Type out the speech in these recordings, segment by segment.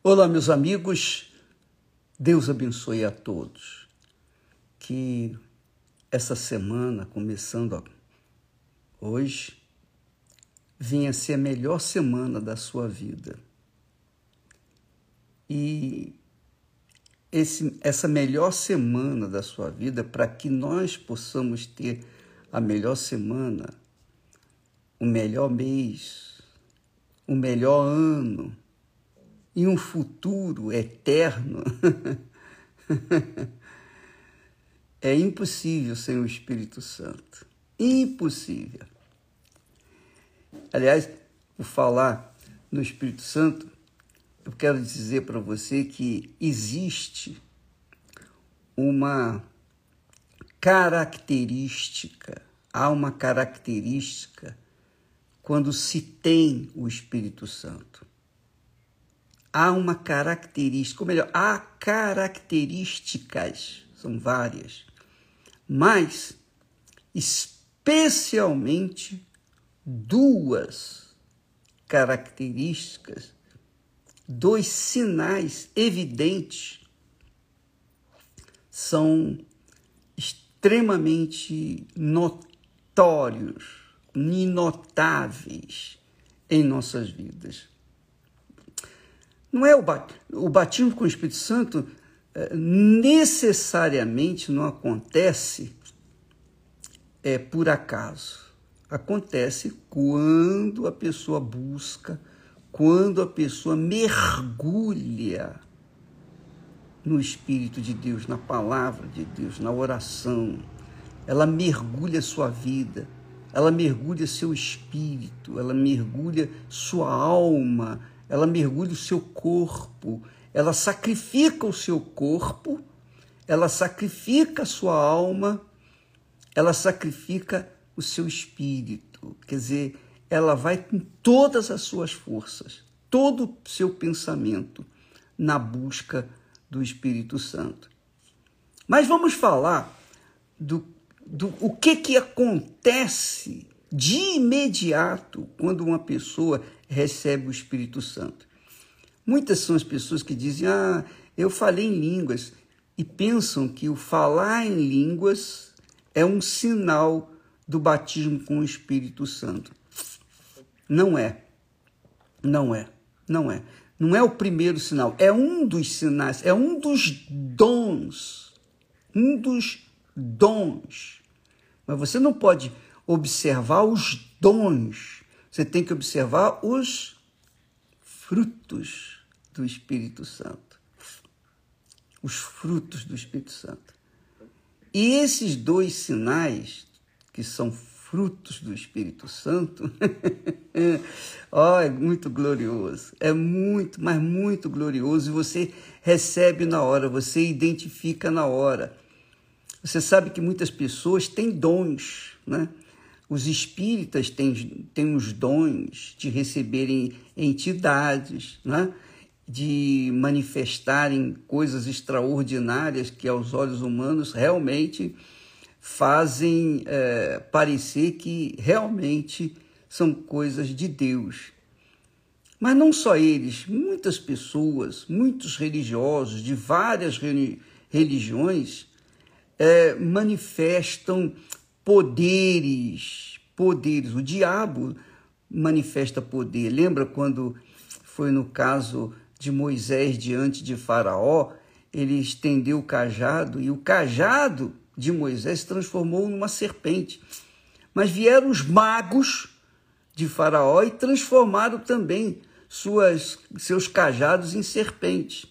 Olá, meus amigos. Deus abençoe a todos. Que essa semana, começando hoje, venha ser a melhor semana da sua vida. E esse, essa melhor semana da sua vida, para que nós possamos ter a melhor semana, o melhor mês, o melhor ano e um futuro eterno, é impossível sem o Espírito Santo. Impossível. Aliás, por falar no Espírito Santo, eu quero dizer para você que existe uma característica, há uma característica quando se tem o Espírito Santo. Há uma característica, ou melhor, há características, são várias, mas especialmente duas características, dois sinais evidentes são extremamente notórios, inotáveis em nossas vidas. Não é o, o batismo com o Espírito Santo eh, necessariamente não acontece é por acaso. Acontece quando a pessoa busca, quando a pessoa mergulha no Espírito de Deus, na palavra de Deus, na oração. Ela mergulha sua vida, ela mergulha seu espírito, ela mergulha sua alma, ela mergulha o seu corpo, ela sacrifica o seu corpo, ela sacrifica a sua alma, ela sacrifica o seu espírito. Quer dizer, ela vai com todas as suas forças, todo o seu pensamento na busca do Espírito Santo. Mas vamos falar do, do o que, que acontece de imediato quando uma pessoa recebe o Espírito Santo. Muitas são as pessoas que dizem: Ah, eu falei em línguas, e pensam que o falar em línguas é um sinal do batismo com o Espírito Santo. Não é. Não é. Não é. Não é o primeiro sinal, é um dos sinais, é um dos dons. Um dos dons. Mas você não pode observar os dons, você tem que observar os frutos do Espírito Santo. Os frutos do Espírito Santo. E esses dois sinais, que são frutos do Espírito Santo, oh, é muito glorioso, é muito, mas muito glorioso, e você recebe na hora, você identifica na hora. Você sabe que muitas pessoas têm dons, né? Os espíritas têm, têm os dons de receberem entidades, né? de manifestarem coisas extraordinárias que aos olhos humanos realmente fazem é, parecer que realmente são coisas de Deus. Mas não só eles, muitas pessoas, muitos religiosos de várias religiões é, manifestam poderes, poderes. O diabo manifesta poder. Lembra quando foi no caso de Moisés diante de Faraó, ele estendeu o cajado e o cajado de Moisés se transformou numa serpente. Mas vieram os magos de Faraó e transformaram também suas, seus cajados em serpentes.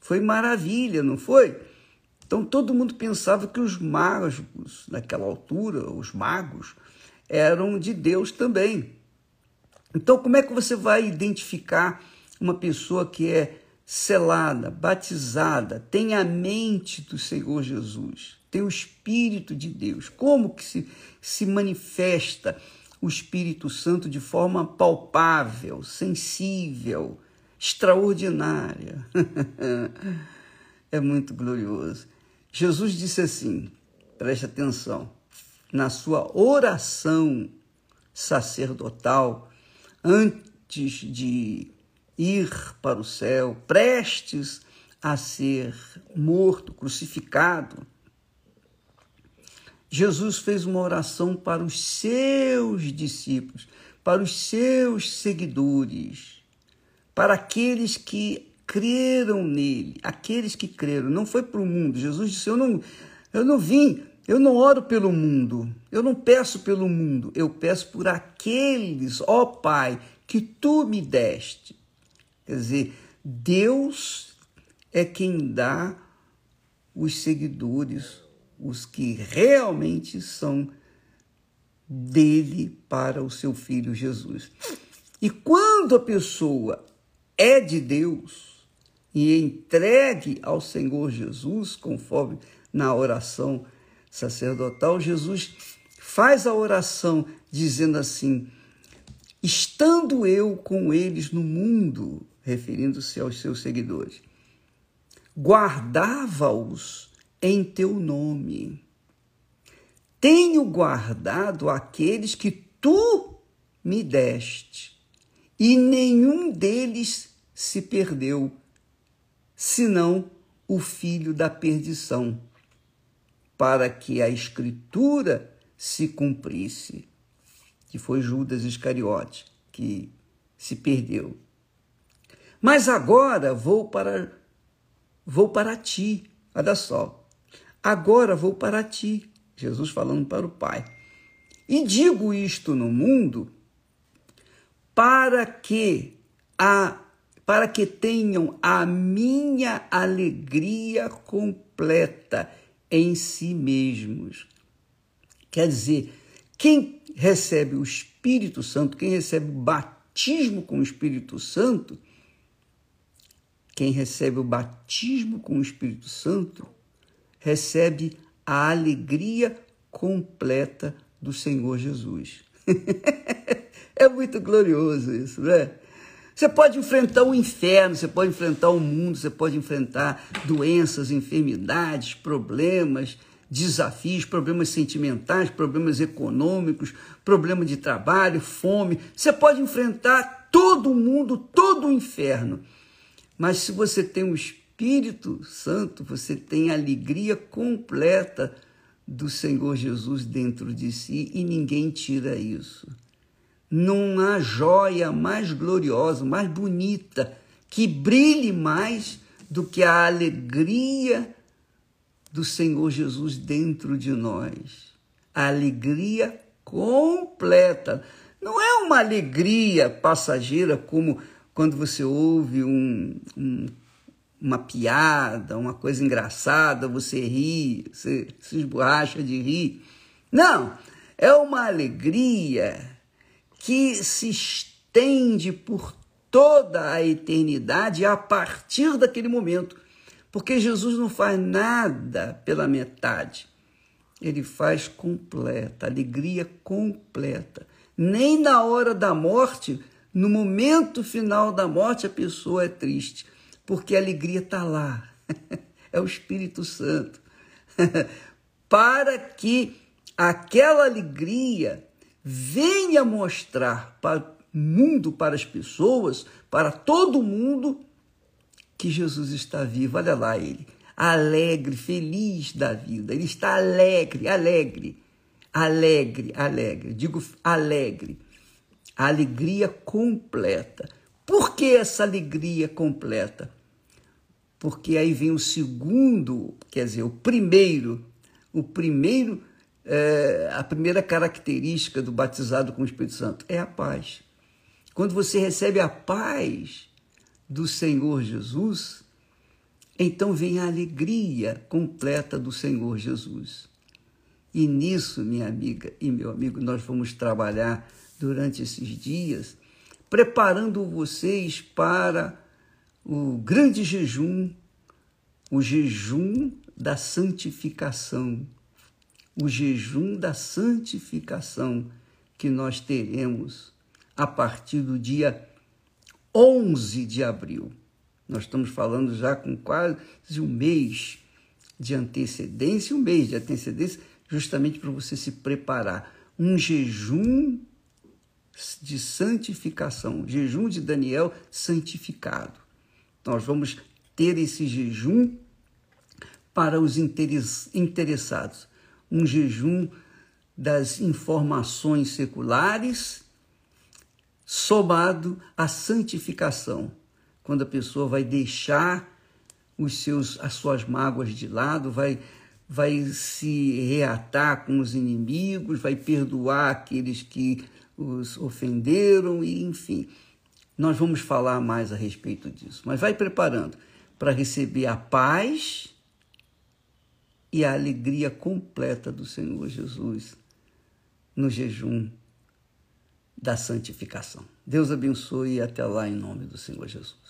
Foi maravilha, não foi? Então todo mundo pensava que os magos, naquela altura, os magos, eram de Deus também. Então, como é que você vai identificar uma pessoa que é selada, batizada, tem a mente do Senhor Jesus? tem o Espírito de Deus. Como que se, se manifesta o Espírito Santo de forma palpável, sensível, extraordinária? é muito glorioso. Jesus disse assim, preste atenção, na sua oração sacerdotal, antes de ir para o céu, prestes a ser morto, crucificado, Jesus fez uma oração para os seus discípulos, para os seus seguidores, para aqueles que creram nele, aqueles que creram. Não foi para o mundo. Jesus disse: Eu não, eu não vim, eu não oro pelo mundo, eu não peço pelo mundo, eu peço por aqueles, ó Pai, que tu me deste. Quer dizer, Deus é quem dá os seguidores, os que realmente são dele para o seu filho Jesus. E quando a pessoa é de Deus e entregue ao Senhor Jesus, conforme na oração sacerdotal, Jesus faz a oração dizendo assim: estando eu com eles no mundo, referindo-se aos seus seguidores, guardava-os em teu nome. Tenho guardado aqueles que tu me deste, e nenhum deles se perdeu, senão o filho da perdição, para que a escritura se cumprisse, que foi Judas Iscariote que se perdeu. Mas agora vou para vou para ti. Olha só. Agora vou para ti. Jesus falando para o Pai. E digo isto no mundo para que a para que tenham a minha alegria completa em si mesmos. Quer dizer, quem recebe o Espírito Santo, quem recebe o batismo com o Espírito Santo, quem recebe o batismo com o Espírito Santo recebe a alegria completa do Senhor Jesus. é muito glorioso isso, né? Você pode enfrentar o inferno, você pode enfrentar o mundo, você pode enfrentar doenças, enfermidades, problemas, desafios, problemas sentimentais, problemas econômicos, problema de trabalho, fome. Você pode enfrentar todo o mundo, todo o inferno. Mas se você tem o Espírito Santo, você tem a alegria completa do Senhor Jesus dentro de si e ninguém tira isso. Não há joia mais gloriosa, mais bonita, que brilhe mais do que a alegria do Senhor Jesus dentro de nós. A alegria completa. Não é uma alegria passageira como quando você ouve um, um, uma piada, uma coisa engraçada, você ri, você se esborracha de rir. Não, é uma alegria que se estende por toda a eternidade a partir daquele momento. Porque Jesus não faz nada pela metade. Ele faz completa, alegria completa. Nem na hora da morte no momento final da morte, a pessoa é triste, porque a alegria está lá. É o Espírito Santo. Para que aquela alegria venha mostrar para o mundo, para as pessoas, para todo mundo, que Jesus está vivo. Olha lá ele, alegre, feliz da vida. Ele está alegre, alegre, alegre, alegre. Digo alegre alegria completa. Por que essa alegria completa? Porque aí vem o segundo, quer dizer, o primeiro, o primeiro, é, a primeira característica do batizado com o Espírito Santo é a paz. Quando você recebe a paz do Senhor Jesus, então vem a alegria completa do Senhor Jesus. E nisso, minha amiga e meu amigo, nós vamos trabalhar durante esses dias, preparando vocês para o grande jejum, o jejum da santificação, o jejum da santificação que nós teremos a partir do dia 11 de abril. Nós estamos falando já com quase um mês de antecedência, um mês de antecedência, justamente para você se preparar. Um jejum de santificação, jejum de Daniel santificado. Nós vamos ter esse jejum para os interessados, um jejum das informações seculares, somado à santificação, quando a pessoa vai deixar os seus, as suas mágoas de lado, vai, vai se reatar com os inimigos, vai perdoar aqueles que os ofenderam, e enfim. Nós vamos falar mais a respeito disso, mas vai preparando para receber a paz e a alegria completa do Senhor Jesus no jejum da santificação. Deus abençoe e até lá em nome do Senhor Jesus.